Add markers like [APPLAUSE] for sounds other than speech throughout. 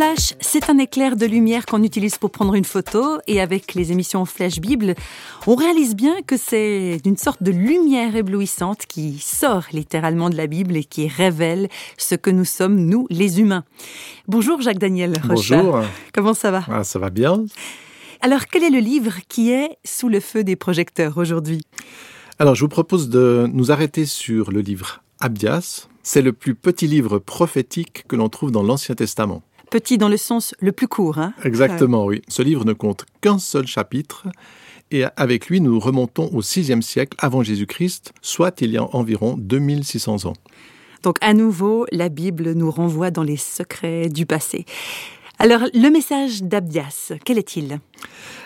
Flash, c'est un éclair de lumière qu'on utilise pour prendre une photo et avec les émissions Flash Bible, on réalise bien que c'est une sorte de lumière éblouissante qui sort littéralement de la Bible et qui révèle ce que nous sommes, nous, les humains. Bonjour Jacques-Daniel Rochat. Bonjour. Comment ça va? Ah, ça va bien. Alors, quel est le livre qui est sous le feu des projecteurs aujourd'hui? Alors, je vous propose de nous arrêter sur le livre Abdias. C'est le plus petit livre prophétique que l'on trouve dans l'Ancien Testament. Petit dans le sens le plus court, hein Exactement, oui. Ce livre ne compte qu'un seul chapitre. Et avec lui, nous remontons au VIe siècle avant Jésus-Christ, soit il y a environ 2600 ans. Donc à nouveau, la Bible nous renvoie dans les secrets du passé. Alors, le message d'Abdias, quel est-il?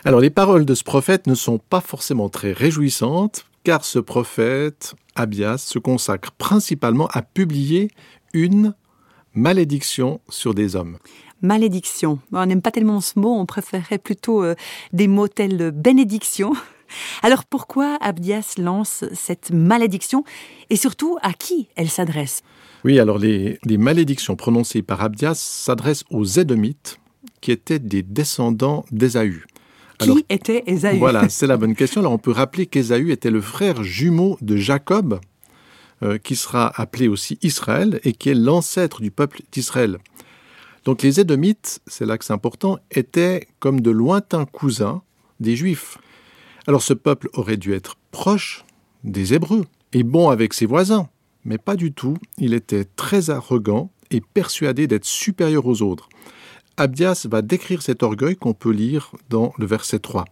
Alors, les paroles de ce prophète ne sont pas forcément très réjouissantes, car ce prophète, Abdias, se consacre principalement à publier une malédiction sur des hommes. Malédiction. On n'aime pas tellement ce mot, on préférerait plutôt euh, des mots tels bénédiction. [LAUGHS] Alors pourquoi Abdias lance cette malédiction et surtout à qui elle s'adresse? Oui, alors les, les, malédictions prononcées par Abdias s'adressent aux Édomites qui étaient des descendants d'Ésaü. Qui était Ésaü? Voilà, [LAUGHS] c'est la bonne question. Alors on peut rappeler qu'Ésaü était le frère jumeau de Jacob, euh, qui sera appelé aussi Israël et qui est l'ancêtre du peuple d'Israël. Donc les Édomites, c'est là que c'est important, étaient comme de lointains cousins des Juifs. Alors ce peuple aurait dû être proche des Hébreux et bon avec ses voisins, mais pas du tout. Il était très arrogant et persuadé d'être supérieur aux autres. Abdias va décrire cet orgueil qu'on peut lire dans le verset 3.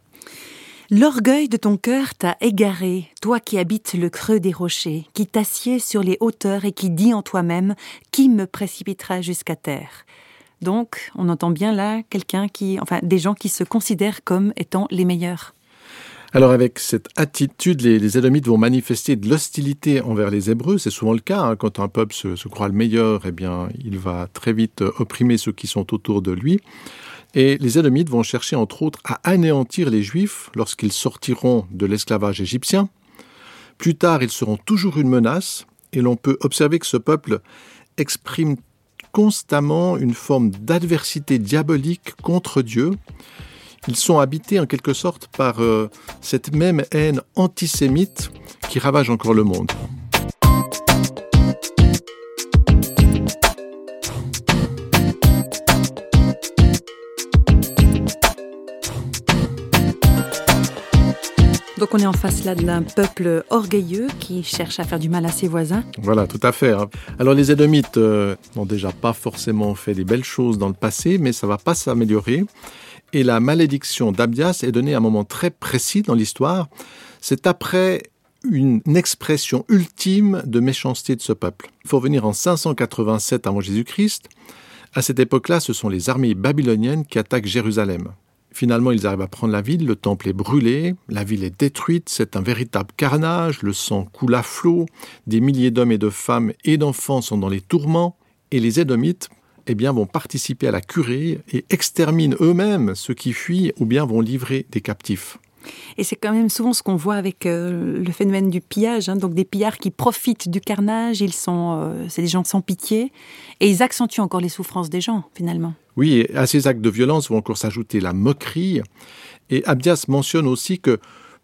L'orgueil de ton cœur t'a égaré, toi qui habites le creux des rochers, qui t'assieds sur les hauteurs et qui dis en toi-même Qui me précipitera jusqu'à terre? Donc, on entend bien là quelqu'un qui, des gens qui se considèrent comme étant les meilleurs. Alors avec cette attitude, les, les Édomites vont manifester de l'hostilité envers les Hébreux. C'est souvent le cas. Hein, quand un peuple se, se, croit le meilleur, eh bien, il va très vite opprimer ceux qui sont autour de lui. Et les Édomites vont chercher entre autres à anéantir les Juifs lorsqu'ils sortiront de l'esclavage égyptien. Plus tard, ils seront toujours une menace, et l'on peut observer que ce peuple exprime constamment une forme d'adversité diabolique contre Dieu. Ils sont habités en quelque sorte par euh, cette même haine antisémite qui ravage encore le monde. Donc on est en face là d'un peuple orgueilleux qui cherche à faire du mal à ses voisins. Voilà, tout à fait. Hein. Alors les Édomites euh, n'ont déjà pas forcément fait des belles choses dans le passé, mais ça va pas s'améliorer. Et la malédiction d'Abdias est donnée à un moment très précis dans l'histoire. C'est après une expression ultime de méchanceté de ce peuple. Il faut revenir en 587 avant Jésus-Christ. À cette époque-là, ce sont les armées babyloniennes qui attaquent Jérusalem. Finalement, ils arrivent à prendre la ville, le temple est brûlé, la ville est détruite, c'est un véritable carnage, le sang coule à flot, des milliers d'hommes et de femmes et d'enfants sont dans les tourments, et les Édomites eh bien, vont participer à la curée et exterminent eux-mêmes ceux qui fuient ou bien vont livrer des captifs. Et c'est quand même souvent ce qu'on voit avec euh, le phénomène du pillage, hein, donc des pillards qui profitent du carnage, ils sont, euh, c'est des gens sans pitié, et ils accentuent encore les souffrances des gens finalement. Oui, à ces actes de violence vont encore s'ajouter la moquerie. Et Abdias mentionne aussi que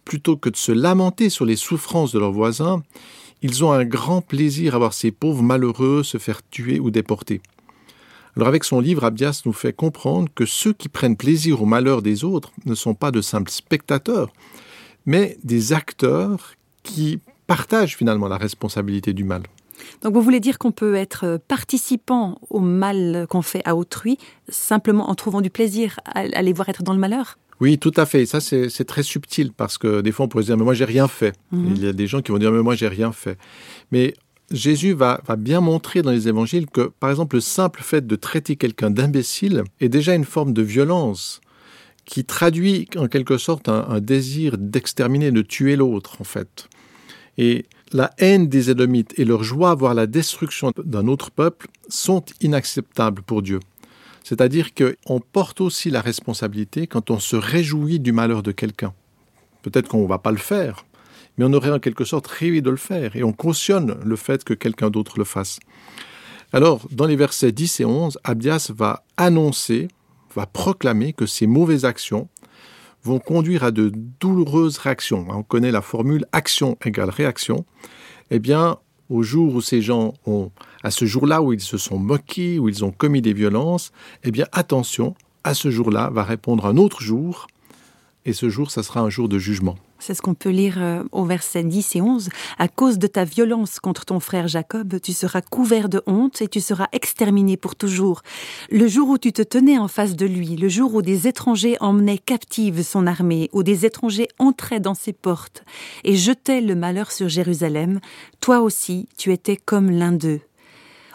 plutôt que de se lamenter sur les souffrances de leurs voisins, ils ont un grand plaisir à voir ces pauvres malheureux se faire tuer ou déporter. Alors avec son livre, Abdias nous fait comprendre que ceux qui prennent plaisir au malheur des autres ne sont pas de simples spectateurs, mais des acteurs qui partagent finalement la responsabilité du mal. Donc vous voulez dire qu'on peut être participant au mal qu'on fait à autrui simplement en trouvant du plaisir à, à les voir être dans le malheur? Oui, tout à fait. Ça, c'est très subtil parce que des fois, on pourrait se dire, mais moi, j'ai rien fait. Mmh. Il y a des gens qui vont dire, mais moi, j'ai rien fait. Mais Jésus va, va, bien montrer dans les évangiles que, par exemple, le simple fait de traiter quelqu'un d'imbécile est déjà une forme de violence qui traduit en quelque sorte un, un désir d'exterminer, de tuer l'autre, en fait. Et la haine des Édomites et leur joie à voir la destruction d'un autre peuple sont inacceptables pour Dieu. C'est-à-dire qu'on porte aussi la responsabilité quand on se réjouit du malheur de quelqu'un. Peut-être qu'on ne va pas le faire, mais on aurait en quelque sorte rêvé de le faire, et on cautionne le fait que quelqu'un d'autre le fasse. Alors, dans les versets 10 et 11, Abdias va annoncer, va proclamer que ces mauvaises actions vont conduire à de douloureuses réactions. On connaît la formule action égale réaction. Eh bien, au jour où ces gens ont, à ce jour-là où ils se sont moqués, où ils ont commis des violences, eh bien, attention, à ce jour-là va répondre un autre jour, et ce jour, ça sera un jour de jugement. C'est ce qu'on peut lire euh, au verset 10 et 11. À cause de ta violence contre ton frère Jacob, tu seras couvert de honte et tu seras exterminé pour toujours. Le jour où tu te tenais en face de lui, le jour où des étrangers emmenaient captive son armée, où des étrangers entraient dans ses portes et jetaient le malheur sur Jérusalem, toi aussi tu étais comme l'un d'eux.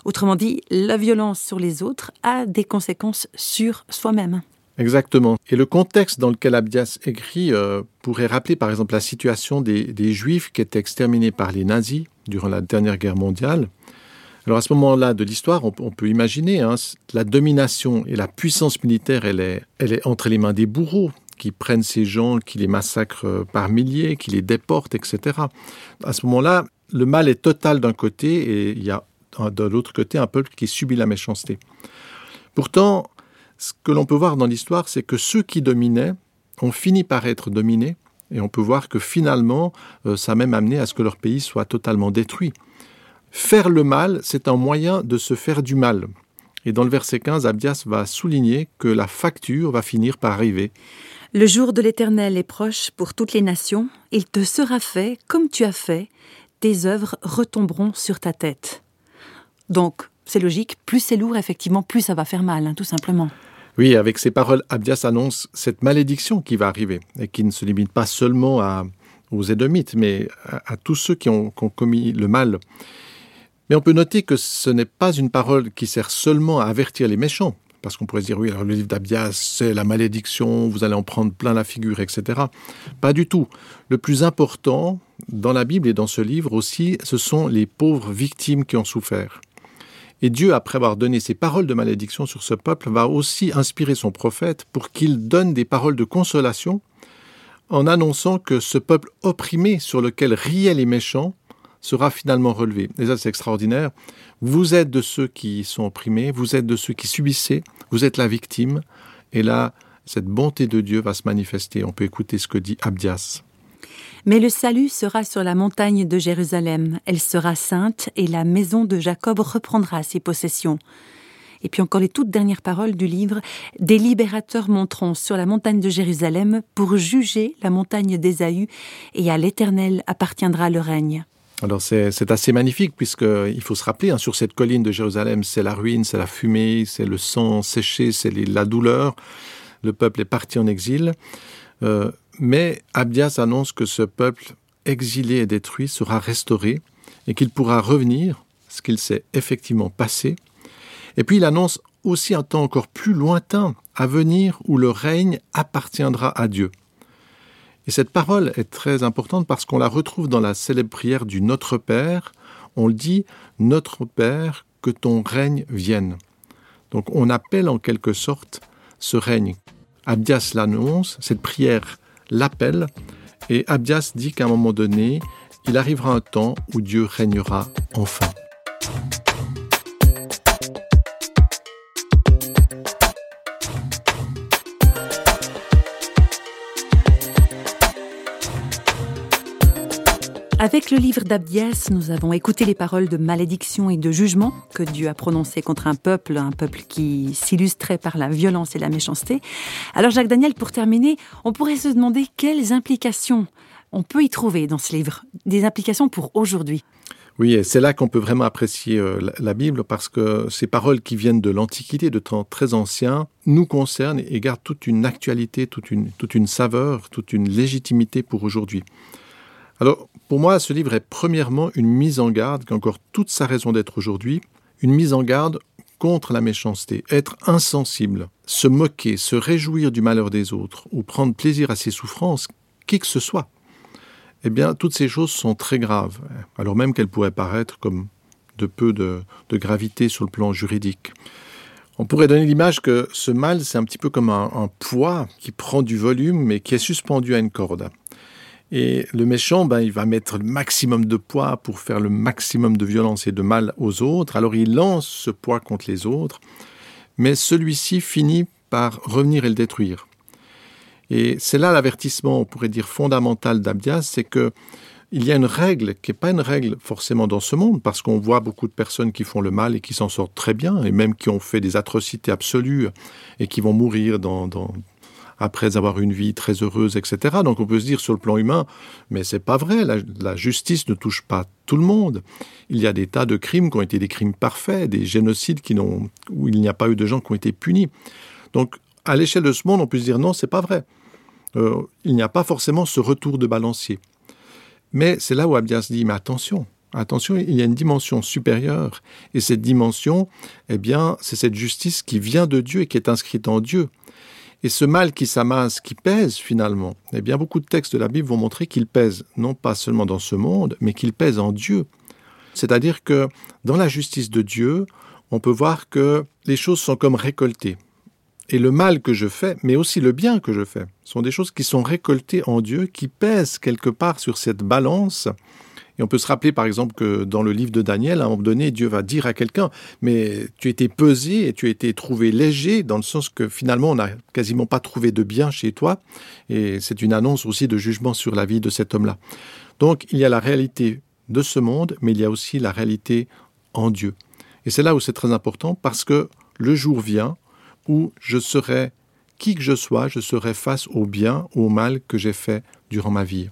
Autrement dit, la violence sur les autres a des conséquences sur soi-même. Exactement. Et le contexte dans lequel Abdias écrit euh, pourrait rappeler par exemple la situation des, Juifs qui étaient exterminés par les nazis durant la dernière guerre mondiale. Alors à ce moment-là de l'histoire, on, peut imaginer hein, la domination et la puissance militaire, elle est, elle est entre les mains des bourreaux qui prennent ces gens, qui les massacrent euh, par milliers, qui les déportent, etc. À ce moment-là, le mal est total d'un côté et il y a de l'autre côté un peuple qui subit la méchanceté. Pourtant, ce que l'on peut voir dans l'histoire, c'est que ceux qui dominaient ont fini par être dominés, et on peut voir que finalement, euh, ça a même amené à ce que leur pays soit totalement détruit. Faire le mal, c'est un moyen de se faire du mal. Et dans le verset 15, Abdias va souligner que la facture va finir par arriver. Le jour de l'Éternel est proche pour toutes les nations, il te sera fait comme tu as fait, tes œuvres retomberont sur ta tête. Donc, c'est logique, plus c'est lourd, effectivement, plus ça va faire mal, hein, tout simplement. Oui, avec ces paroles, Abdias annonce cette malédiction qui va arriver et qui ne se limite pas seulement aux Édomites, mais à, tous ceux qui ont, commis le mal. Mais on peut noter que ce n'est pas une parole qui sert seulement à avertir les méchants, parce qu'on pourrait se dire, oui, alors le livre d'Abdias, c'est la malédiction, vous allez en prendre plein la figure, etc. Pas du tout. Le plus important dans la Bible et dans ce livre aussi, ce sont les pauvres victimes qui ont souffert. Et Dieu, après avoir donné ses paroles de malédiction sur ce peuple, va aussi inspirer son prophète pour qu'il donne des paroles de consolation en annonçant que ce peuple opprimé sur lequel riaient les méchants sera finalement relevé. Et ça, c'est extraordinaire. Vous êtes de ceux qui sont opprimés, vous êtes de ceux qui subissaient, vous êtes la victime. Et là, cette bonté de Dieu va se manifester. On peut écouter ce que dit Abdias. Mais le salut sera sur la montagne de Jérusalem, elle sera sainte, et la maison de Jacob reprendra ses possessions. Et puis encore les toutes dernières paroles du livre, des libérateurs monteront sur la montagne de Jérusalem pour juger la montagne d'Ésaü, et à l'Éternel appartiendra le règne. Alors c'est assez magnifique puisqu'il faut se rappeler, hein, sur cette colline de Jérusalem, c'est la ruine, c'est la fumée, c'est le sang séché, c'est la douleur. Le peuple est parti en exil. Euh, mais Abdias annonce que ce peuple exilé et détruit sera restauré et qu'il pourra revenir, ce qu'il s'est effectivement passé. Et puis il annonce aussi un temps encore plus lointain à venir où le règne appartiendra à Dieu. Et cette parole est très importante parce qu'on la retrouve dans la célèbre prière du Notre Père. On le dit, Notre Père, que ton règne vienne. Donc on appelle en quelque sorte ce règne. Abdias l'annonce, cette prière l'appelle, et Abdias dit qu'à un moment donné, il arrivera un temps où Dieu régnera enfin. Avec le livre d'Abdias, nous avons écouté les paroles de malédiction et de jugement que Dieu a prononcées contre un peuple, un peuple qui s'illustrait par la violence et la méchanceté. Alors Jacques Daniel, pour terminer, on pourrait se demander quelles implications on peut y trouver dans ce livre, des implications pour aujourd'hui. Oui, et c'est là qu'on peut vraiment apprécier euh, la Bible parce que ces paroles qui viennent de l'Antiquité, de temps très anciens, nous concernent et gardent toute une actualité, toute une, toute une saveur, toute une légitimité pour aujourd'hui. Alors, pour moi, ce livre est premièrement une mise en garde, qui a encore toute sa raison d'être aujourd'hui, une mise en garde contre la méchanceté, être insensible, se moquer, se réjouir du malheur des autres, ou prendre plaisir à ses souffrances, qui que ce soit. Eh bien, toutes ces choses sont très graves, alors même qu'elles pourraient paraître comme de peu de, gravité sur le plan juridique. On pourrait donner l'image que ce mal, c'est un petit peu comme un, un, poids qui prend du volume mais qui est suspendu à une corde. Et le méchant, ben, il va mettre le maximum de poids pour faire le maximum de violence et de mal aux autres. Alors il lance ce poids contre les autres, mais celui-ci finit par revenir et le détruire. Et c'est là l'avertissement, on pourrait dire fondamental d'Abdias, c'est que il y a une règle qui n'est pas une règle forcément dans ce monde, parce qu'on voit beaucoup de personnes qui font le mal et qui s'en sortent très bien, et même qui ont fait des atrocités absolues et qui vont mourir dans, dans, après avoir une vie très heureuse, etc. Donc on peut se dire sur le plan humain, mais c'est pas vrai, la, justice ne touche pas tout le monde. Il y a des tas de crimes qui ont été des crimes parfaits, des génocides qui n'ont, où il n'y a pas eu de gens qui ont été punis. Donc à l'échelle de ce monde, on peut se dire non, c'est pas vrai. Euh, il n'y a pas forcément ce retour de balancier. Mais c'est là où Abdias dit, mais attention, attention, il y a une dimension supérieure. Et cette dimension, eh bien, c'est cette justice qui vient de Dieu et qui est inscrite en Dieu. Et ce mal qui s'amasse, qui pèse finalement, eh bien, beaucoup de textes de la Bible vont montrer qu'il pèse non pas seulement dans ce monde, mais qu'il pèse en Dieu. C'est-à-dire que dans la justice de Dieu, on peut voir que les choses sont comme récoltées. Et le mal que je fais, mais aussi le bien que je fais, sont des choses qui sont récoltées en Dieu, qui pèsent quelque part sur cette balance. Et on peut se rappeler par exemple que dans le livre de Daniel, à un moment donné, Dieu va dire à quelqu'un, mais tu été pesé et tu été trouvé léger, dans le sens que finalement on n'a quasiment pas trouvé de bien chez toi. Et c'est une annonce aussi de jugement sur la vie de cet homme-là. Donc il y a la réalité de ce monde, mais il y a aussi la réalité en Dieu. Et c'est là où c'est très important parce que le jour vient où je serai, qui que je sois, je serai face au bien ou au mal que j'ai fait durant ma vie.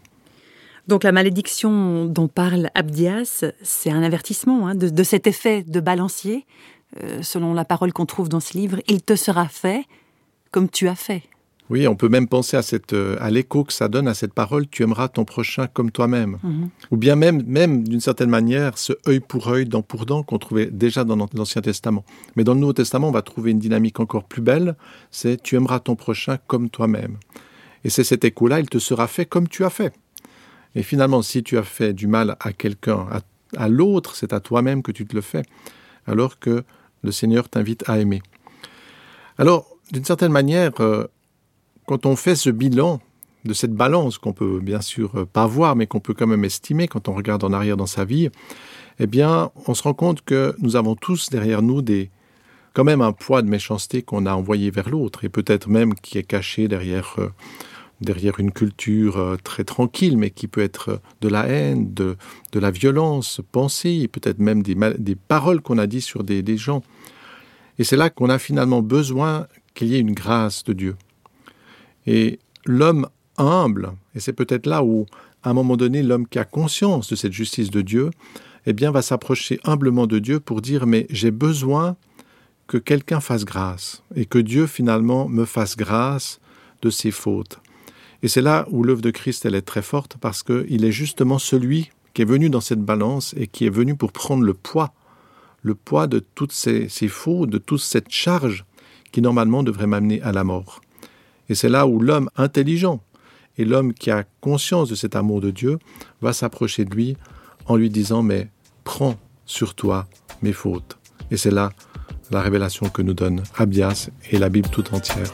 Donc la malédiction dont parle Abdias, c'est un avertissement hein, de, de, cet effet de balancier. Euh, selon la parole qu'on trouve dans ce livre, il te sera fait comme tu as fait. Oui, on peut même penser à, cette, euh, à l'écho que ça donne à cette parole, tu aimeras ton prochain comme toi-même. -hmm. Ou bien même, même d'une certaine manière, ce œil pour œil, dent pour dent qu'on trouvait déjà dans l'Ancien Testament. Mais dans le Nouveau Testament, on va trouver une dynamique encore plus belle, c'est tu aimeras ton prochain comme toi-même. Et c'est cet écho-là, il te sera fait comme tu as fait. Et finalement, si tu as fait du mal à quelqu'un, à, l'autre, c'est à toi-même que tu te le fais, alors que le Seigneur t'invite à aimer. Alors, d'une certaine manière, euh, quand on fait ce bilan de cette balance qu'on peut bien sûr pas voir, mais qu'on peut quand même estimer quand on regarde en arrière dans sa vie, eh bien, on se rend compte que nous avons tous derrière nous des quand même un poids de méchanceté qu'on a envoyé vers l'autre, et peut-être même qui est caché derrière euh, derrière une culture euh, très tranquille, mais qui peut être de la haine, de, de la violence pensée, peut-être même des, des paroles qu'on a dit sur des, des gens. Et c'est là qu'on a finalement besoin qu'il y ait une grâce de Dieu. Et l'homme humble, et c'est peut-être là où, à un moment donné, l'homme qui a conscience de cette justice de Dieu, eh bien, va s'approcher humblement de Dieu pour dire, mais j'ai besoin que quelqu'un fasse grâce, et que Dieu, finalement, me fasse grâce de ses fautes. Et c'est là où l'œuvre de Christ, elle est très forte, parce qu'il est justement celui qui est venu dans cette balance et qui est venu pour prendre le poids, le poids de toutes ces, ces fautes, de toute cette charge qui, normalement, devrait m'amener à la mort. Et c'est là où l'homme intelligent et l'homme qui a conscience de cet amour de Dieu va s'approcher de lui en lui disant mais prends sur toi mes fautes. Et c'est là la révélation que nous donne Abias et la Bible tout entière.